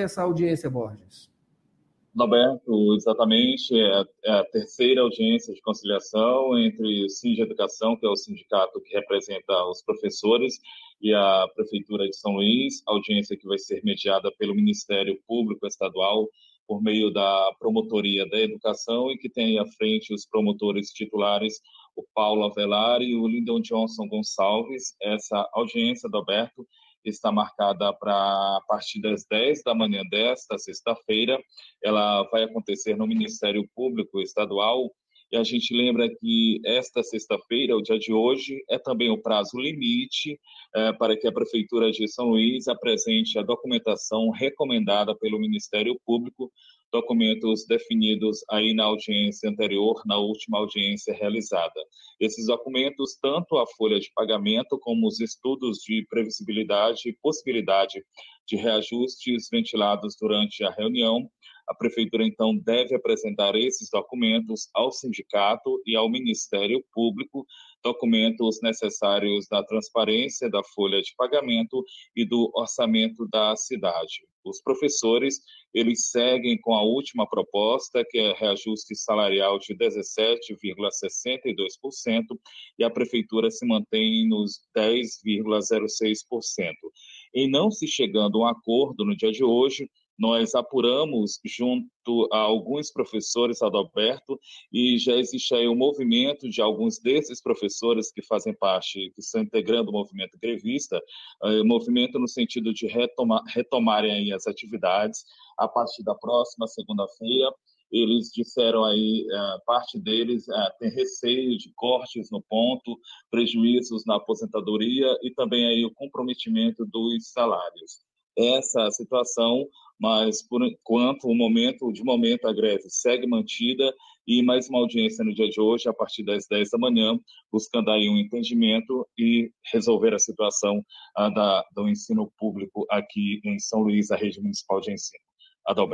essa audiência, Borges? Roberto, exatamente, é, é a terceira audiência de conciliação entre o de Educação, que é o sindicato que representa os professores, e a Prefeitura de São Luís, audiência que vai ser mediada pelo Ministério Público Estadual por meio da Promotoria da Educação e que tem à frente os promotores titulares, o Paulo Avelar e o Lyndon Johnson Gonçalves. Essa audiência, Roberto, está marcada para a partir das 10 da manhã desta sexta-feira. Ela vai acontecer no Ministério Público Estadual. E a gente lembra que esta sexta-feira, o dia de hoje, é também o prazo limite é, para que a Prefeitura de São Luís apresente a documentação recomendada pelo Ministério Público documentos definidos aí na audiência anterior, na última audiência realizada. Esses documentos, tanto a folha de pagamento como os estudos de previsibilidade e possibilidade de reajustes ventilados durante a reunião, a prefeitura então deve apresentar esses documentos ao sindicato e ao Ministério Público, documentos necessários da transparência da folha de pagamento e do orçamento da cidade. Os professores, eles seguem com a última proposta, que é reajuste salarial de 17,62%, e a prefeitura se mantém nos 10,06%. Em não se chegando a um acordo no dia de hoje, nós apuramos junto a alguns professores Adalberto e já existe aí um movimento de alguns desses professores que fazem parte, que estão integrando o movimento grevista, uh, movimento no sentido de retomar, retomarem as atividades a partir da próxima segunda-feira. Eles disseram aí, uh, parte deles uh, tem receio de cortes no ponto, prejuízos na aposentadoria e também aí o comprometimento dos salários essa situação mas por enquanto, o momento, de momento, a greve segue mantida e mais uma audiência no dia de hoje, a partir das 10 da manhã, buscando aí um entendimento e resolver a situação uh, da, do ensino público aqui em São Luís, a rede municipal de ensino. Adalberto.